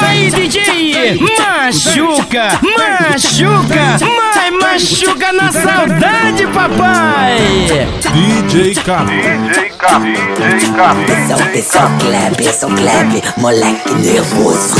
Aí, DJ, machuca, machuca, mas machuca na saudade, papai. DJ Cami, DJ Cami, DJ Cami. Pessoal, são Kleb, são Kleb, moleque nervoso.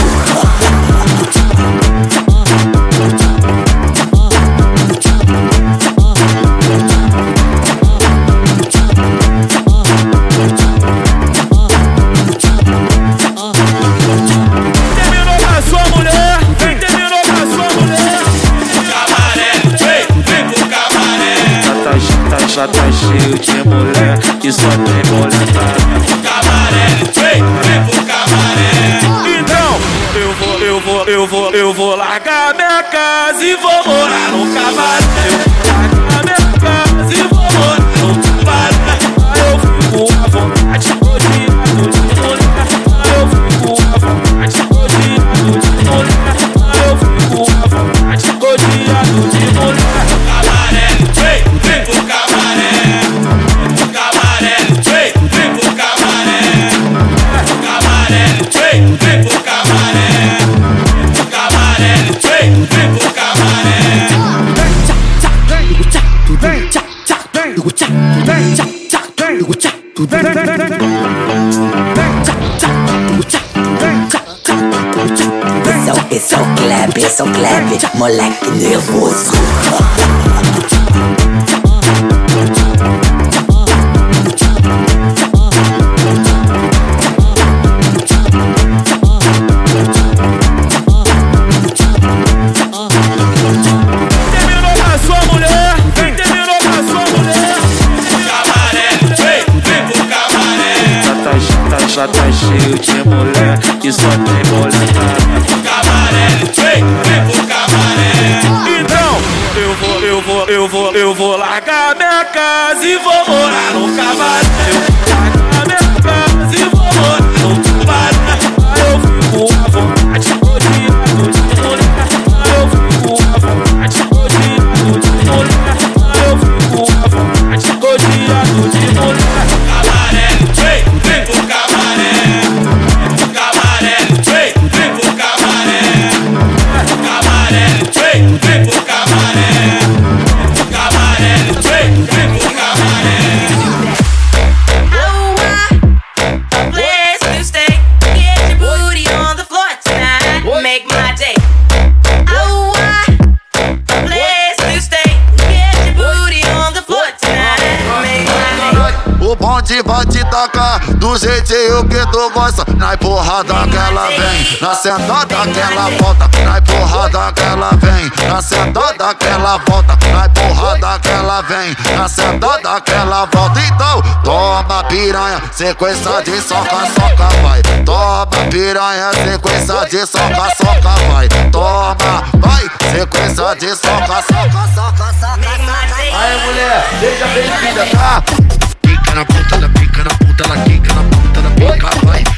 More like ein Nervosruter. Eu vou, eu vou largar minha casa e vou morar no cavalo. na porrada que ela vem, na sentada que ela volta, na porrada que ela vem, na sentada que ela volta, na porrada que ela vem, na sentada que ela volta. Então, toma piranha, sequência de soca, soca, vai. Toma piranha, sequência de soca, soca, vai. Toma, vai, sequência de soca, soca, soca, soca. Aí, mulher, deixa bem-vinda, tá? Pica na ponta da pica na ponta, ela quica na ponta da pica, vai.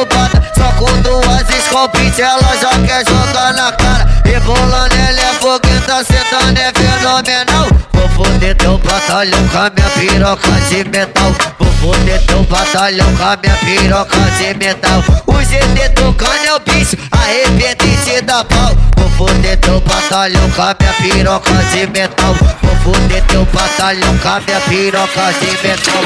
Só com duas escopinhas ela já quer jogar na cara. Rebolando ela é fogueta, sentando é fenomenal. Vou foder teu batalhão com a minha piroca de metal. Vou foder teu batalhão com a minha piroca de metal. O GT tocando é o bicho, arrebenta e te dá pau. Vou foder teu batalhão com a minha piroca de metal. Vou foder teu batalhão com a minha piroca de metal.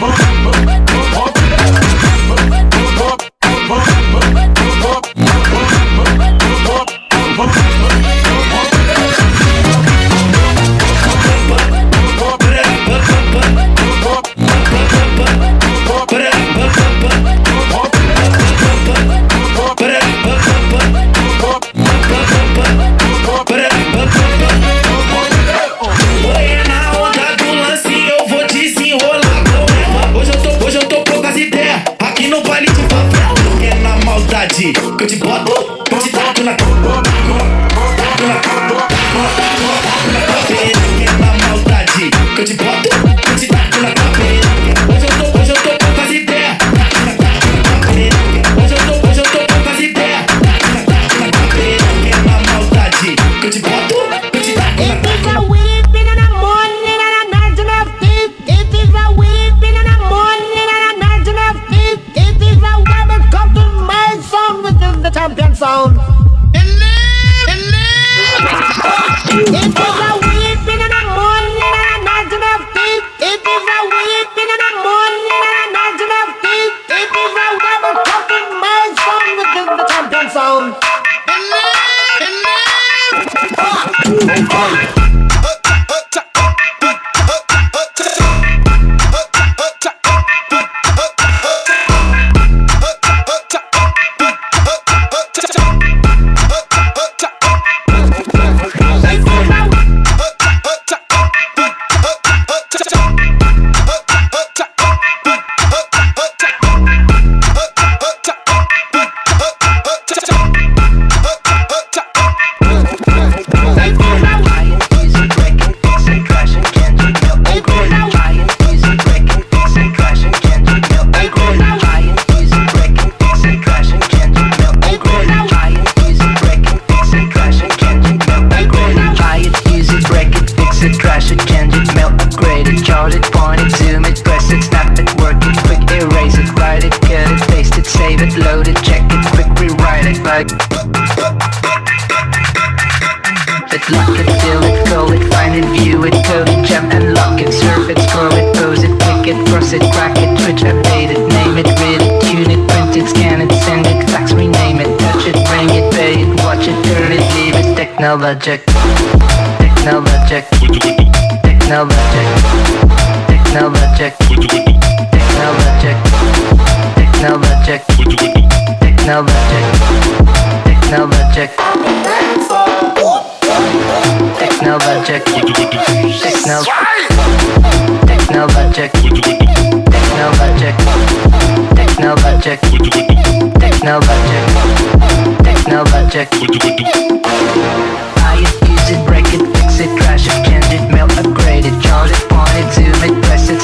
boom, boom. Move on. Fill it, call it, find it, view it, code it, jump and lock it, surf it, scroll it, pose it, click it, cross it, crack it, twitch, update it, name it, read it, tune it, print it, scan it, send it, fax, rename it, touch it, bring it, pay it, watch it, turn it, leave it, technologic, technologic, technologic, technologic, technologic, technologic, technologic, technologic, technologic, techno, technologic, technologic, technologic, technologic, technologic. It, use it, break it, fix it, trash it, change it, melt, upgrade it, chart it, point it, zoom it, press it,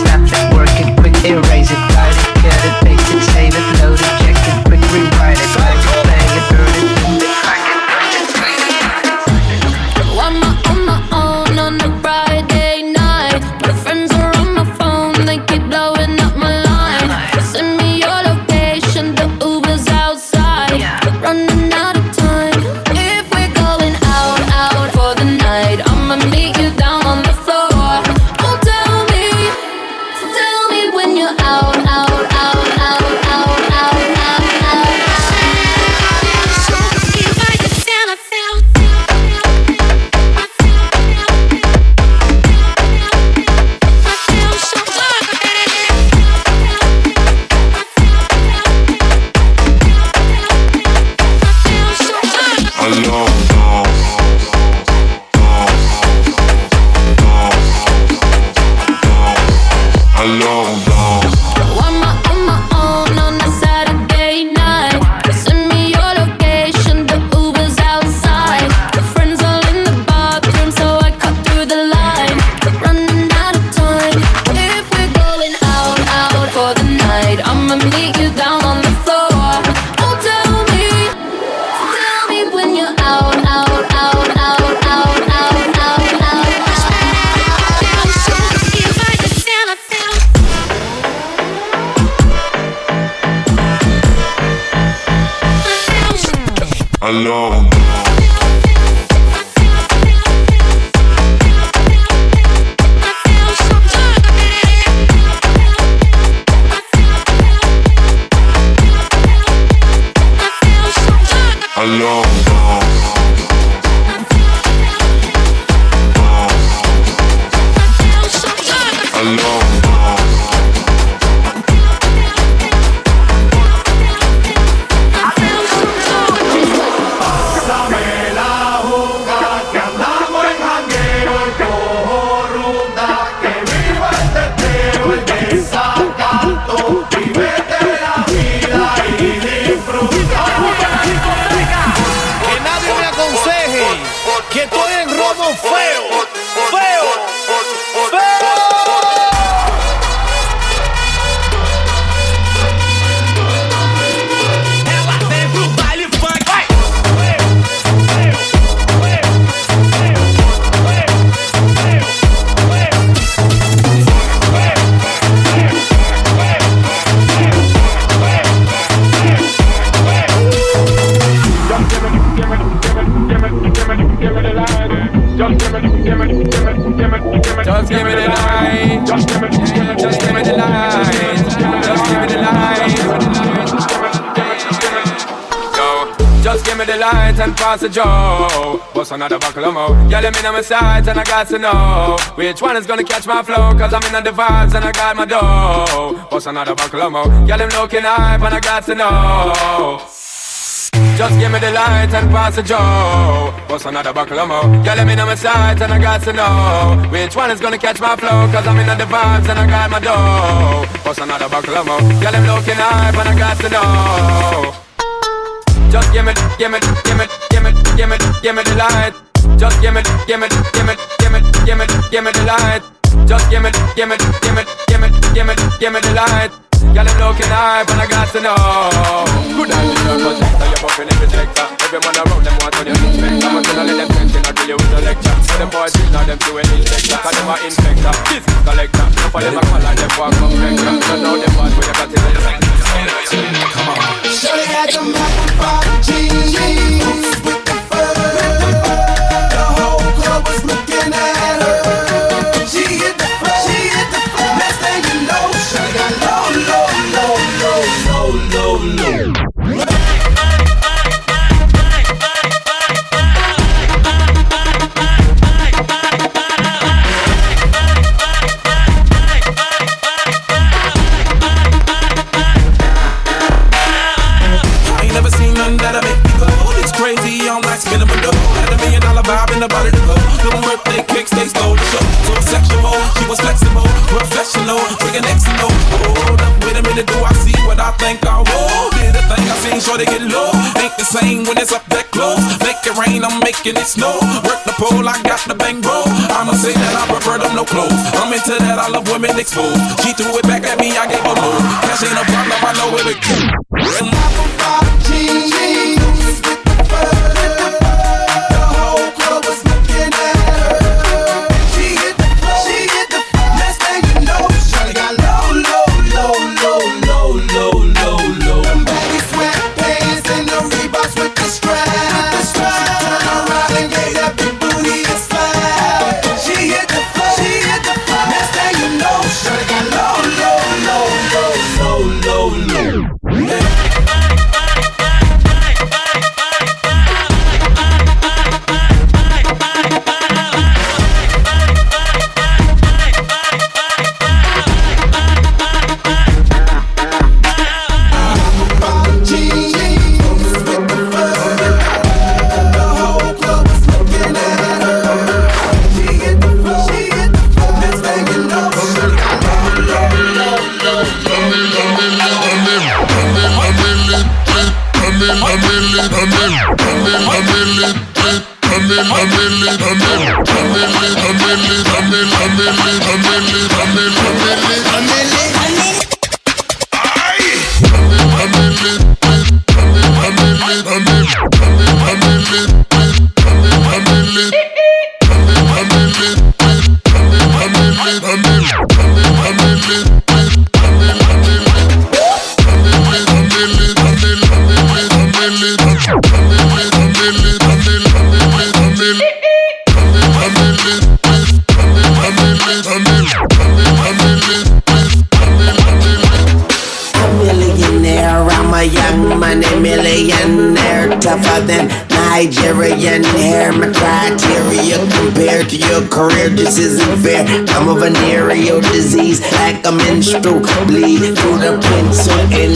another buckle of more? Yeah, let me know my sights and I got to know which one is gonna catch my flow. Cause I'm in the vibes and I got my dough. What's another buckle of more? Yeah, them looking hype and I got to know. Just give me the light and pass the Joe. What's another buckle of more? Yeah, let me know my sight and I got to know which one is gonna catch my flow. Cause I'm in the vibes and I got my dough. What's another buckle of more? Yeah, them looking hype and I got to know. Just give me, give me, give me, give me, give me, give me the light. Just give me, give me, give me, give me, give me, give me the light. Just give me, give me, give me, give me, give me, give me the light. Girl, I'm looking hype and I got to know. Good night, Mr. Protector, you're buffing every sector. Every man around them want on your inspector. I'm gonna let them tension, I grill you with a lecture. So them boys drink, now them do any inspector. Cause them are infector, business collector. No for them a call and them walk from vector. So now them boys with the got in the Come on. Shawty had them apple bottom jeans no. I'm that, I love women exposed. She threw it back at me, I gave her more. Cash ain't a problem, I know it. Venereal disease, like a menstrual bleed through the pencil and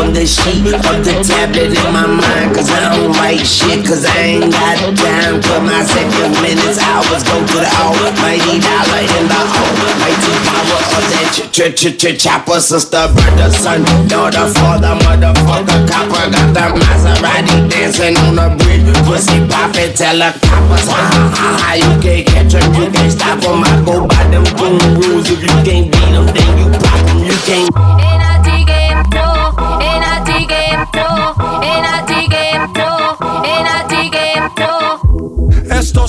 on the sheet of the tablet in my mind. Cause I don't write shit, cause I ain't got time for my seconds, minutes, hours. Go to the almighty dollar in the almighty power of that ch ch ch ch chopper. Sister, brother, son, daughter, father, motherfucker, copper. Got the Maserati dancing on the bridge. Pussy poppin', tell the coppers, ha ha ha ha. You can't catch 'em, you can't stop 'em. I go by them boom rules. If you can't beat 'em, then you pop 'em. You can't. Esto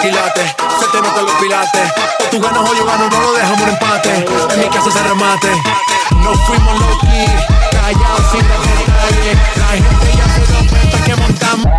Ese culo es de quilate, se te notan los pilates. O tú ganas o yo gano, no lo dejamos en empate. En mi casa se remate. No fuimos low key, callados sin dar detalles. La gente ya se dio cuenta que montamos.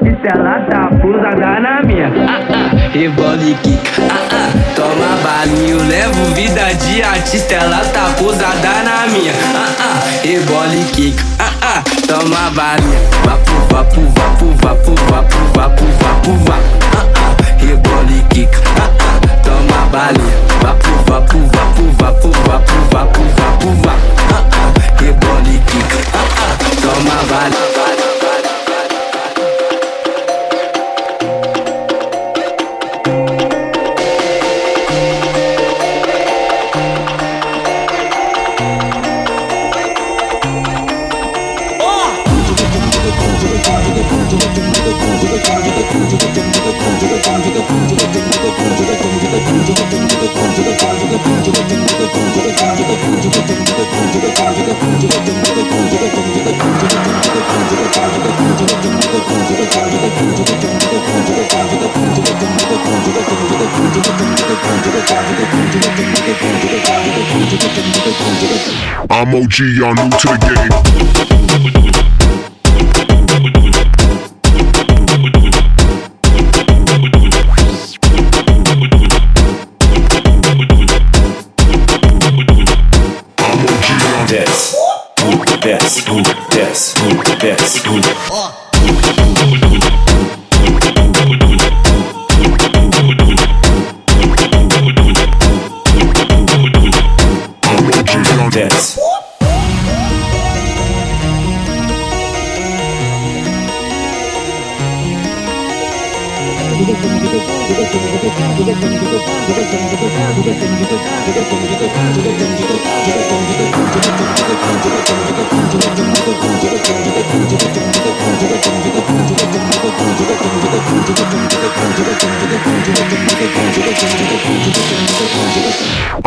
Tá pousada na minha. Ah ah, rebola e quica. Ah ah, toma balinha. Eu levo vida de artista, ela tá pousada na minha. Ah ah, rebola e quica. Ah ah, toma balinha. Vapu, vapu, vapu, vapu, vapu, vapu, vapu, vapu. Ah ah, rebola e quica. Ah ah, toma balinha. Vapu, vapu, vapu, vapu, vapu, vapu, vapu, vapu. Ah ah, rebola e quica. Ah ah, toma balinha. MOG, y'all new to the game.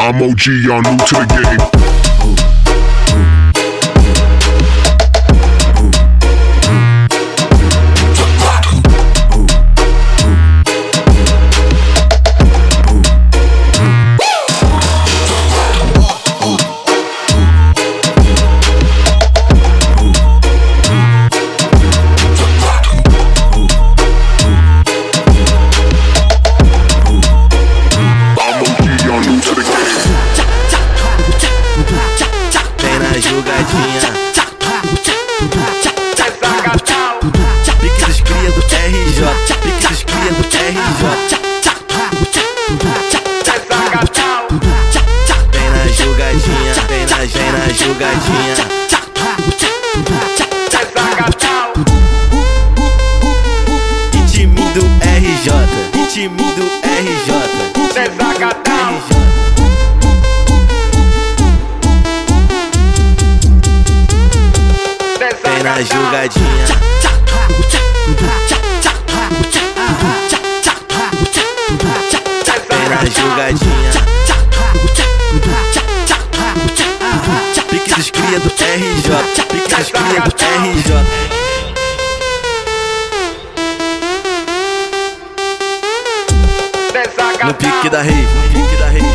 I'm OG, y'all new to the game. No pique da no pique da rave.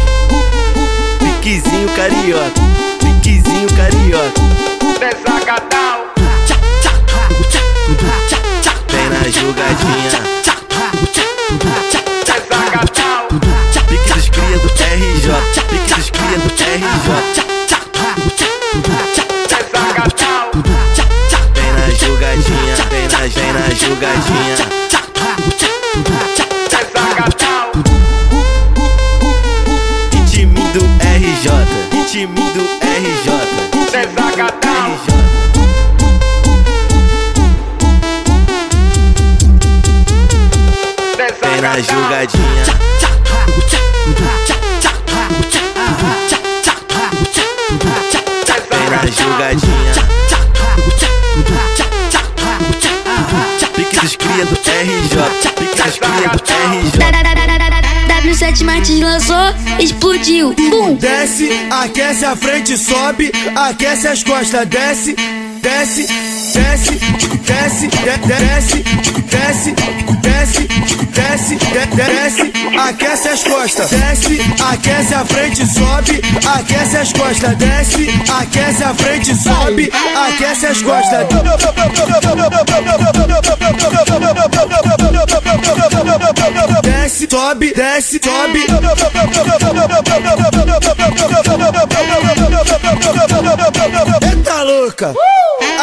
Piquezinho carioca, piquezinho carioca. Vem na jogadinha. Pique dos cria do RJ, pique dos cria do RJ. Vem na jogadinha, vem na, vem na jogadinha. Ritmo ritmo do RJ. Vem na jogadinha. Vem na jogadinha. Pique dos cria do RJ. Pique dos cria do RJ. W7 Martins lançou, explodiu. Bum! Desce, aquece a frente, sobe, aquece as costas, desce, desce, desce, desce, de- desce, desce, desce, desce, de- desce, aquece as costas, desce, aquece a frente, sobe, aquece as costas, desce, aquece a frente, sobe, aquece as costas. Desce, sobe, desce, sobe. Eita louca!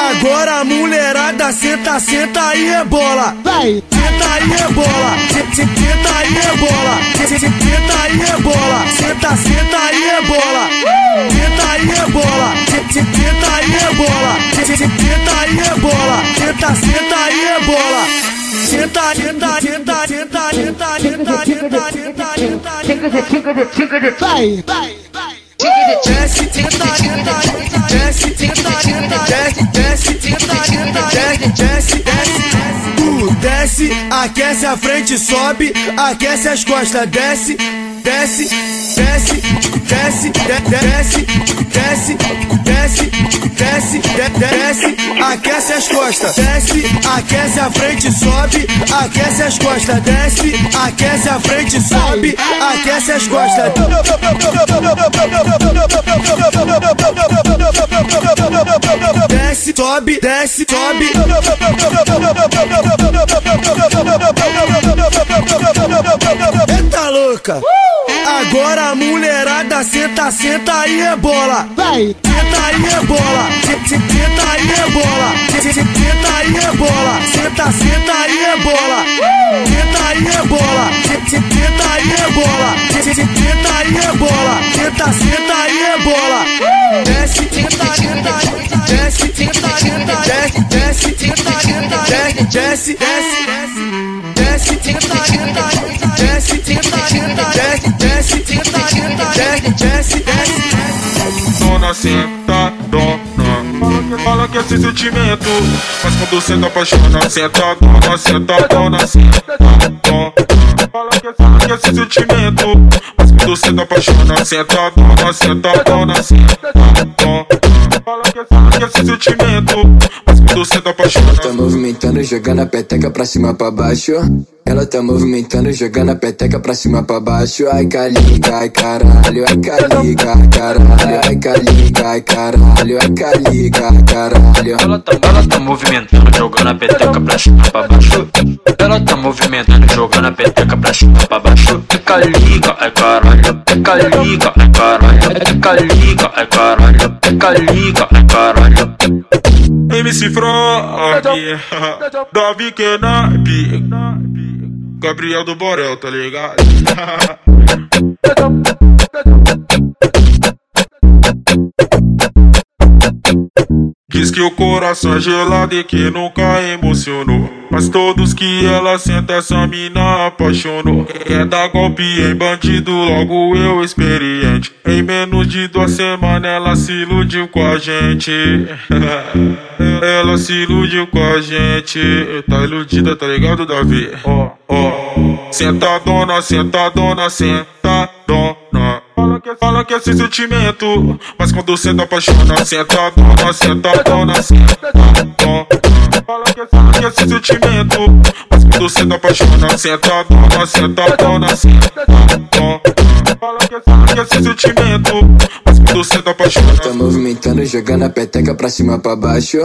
Agora a mulherada senta, senta e rebola. Vai! Senta e rebola. Se- Senta e rebola. Se- Senta e rebola. Senta, senta e rebola. Senta e rebola. Se- Senta e rebola. Se- Senta e rebola. Senta, senta e rebola. Senta, senta, senta, senta, senta, senta, senta, senta, senta. Vai! Desce, senta, senta, desce, senta, senta, desce, desce, senta, senta, desce, desce, desce. Tu desce, aquece a frente, sobe, aquece as costas, desce, desce, desce, desce, de- desce, desce, desce, desce, de- desce, aquece as costas, desce, aquece a frente, sobe, aquece as costas, desce, aquece a frente, sobe, aquece as costas. Desce, sobe, desce, sobe. Eita louca! Agora a mulherada senta, senta e rebola. Vai! Senta e rebola. Se- se- Senta e rebola. Se- Senta e rebola. Senta, senta e rebola. Senta e rebola. Se- se- Senta e rebola. Se- se- Senta e rebola. Senta, senta e rebola. Desce, senta, senta, desce, senta, senta, desce, desce, senta, senta, desce, desce, desce, desce, senta, senta, desce. Dona senta, dona Fala que é esse sentimento Mas quando senta apaixona Senta, dona, senta, dona, senta, dona Fala que, é esse sentimento Mas quando senta apaixona Senta, dona, senta, dona, senta, dona Fala que, é esse sentimento Mas quando senta apaixona Tá movimentando, jogando a peteca pra cima pra baixo. Ela tá movimentando, jogando a peteca pra cima pra baixo. Ai, caliga, ai, caralho, ai, caliga, ai, caralho, ai, caliga, ai, caralho, ai, caliga, ai, caralho. Ela tá, ela tá movimentando, jogando a peteca pra cima pra baixo. Ela tá movimentando, jogando a peteca pra cima pra baixo. Fica liga, ai caralho. Fica liga, ai caralho. Fica liga, ai caralho. Fica liga, ai caralho. MC Frog Davi Kenap Gabriel do Borel, tá ligado? Diz que o coração é gelado e que nunca emocionou. Mas todos que ela senta, essa mina apaixonou. Quer dar golpe em bandido, logo eu experiente. Em menos de duas semanas ela se iludiu com a gente. ela se iludiu com a gente. Tá iludida, tá ligado, Davi? Ó, ó. Sentadona, sentadona, sentadona. Fala que, é esse sentimento, mas quando senta apaixona, sentadona, sentadona, sentadona. Fala que, fala que é esse sentimento, quando senta apaixona, sentadona, sentadona, sentadona. Fala que, fala que é esse sentimento, mas quando senta apaixona. Tá movimentando, jogando a peteca pra cima pra baixo.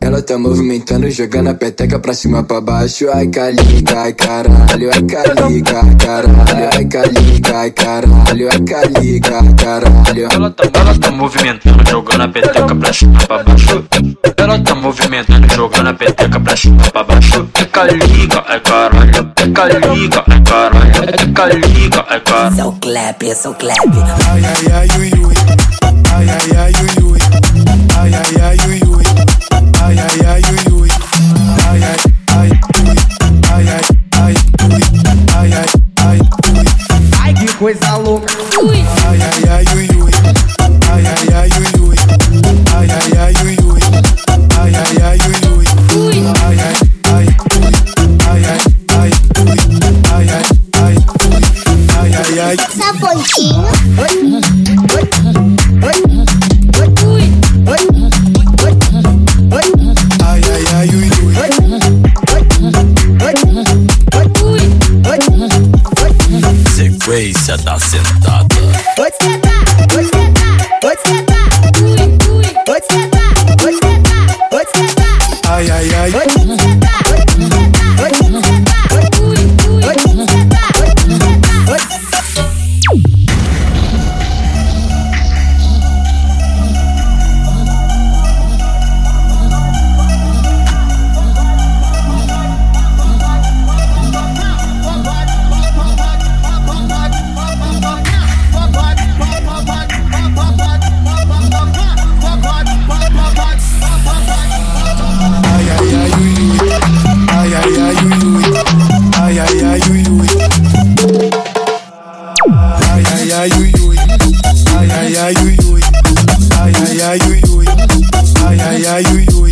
Ela tá movimentando, jogando a peteca pra cima pra baixo. Ai, caliga, ai, caralho, ai, caliga, ai, caralho, ai, caliga, ai, caralho, ai, caliga, ai, caralho. Ela tá, ela tá movimentando, jogando a peteca pra cima pra baixo. Ela tá movimentando, jogando a peteca pra cima pra baixo. Fica liga, ai caralho. Fica liga, ai caralho. Fica liga, ai caralho. So clap, so clap. Ai, ai, ai, ui, ui. Ai, ai, ai, ui, ui. Ai, ai, ai, ui, ui. Ai, ai, ai, ui, ui. Ai, ai, ai, ui. Ai, ai, ai, ui. Ai, ai, ai, ui. Ai, que coisa louca. Ai, ai, ai,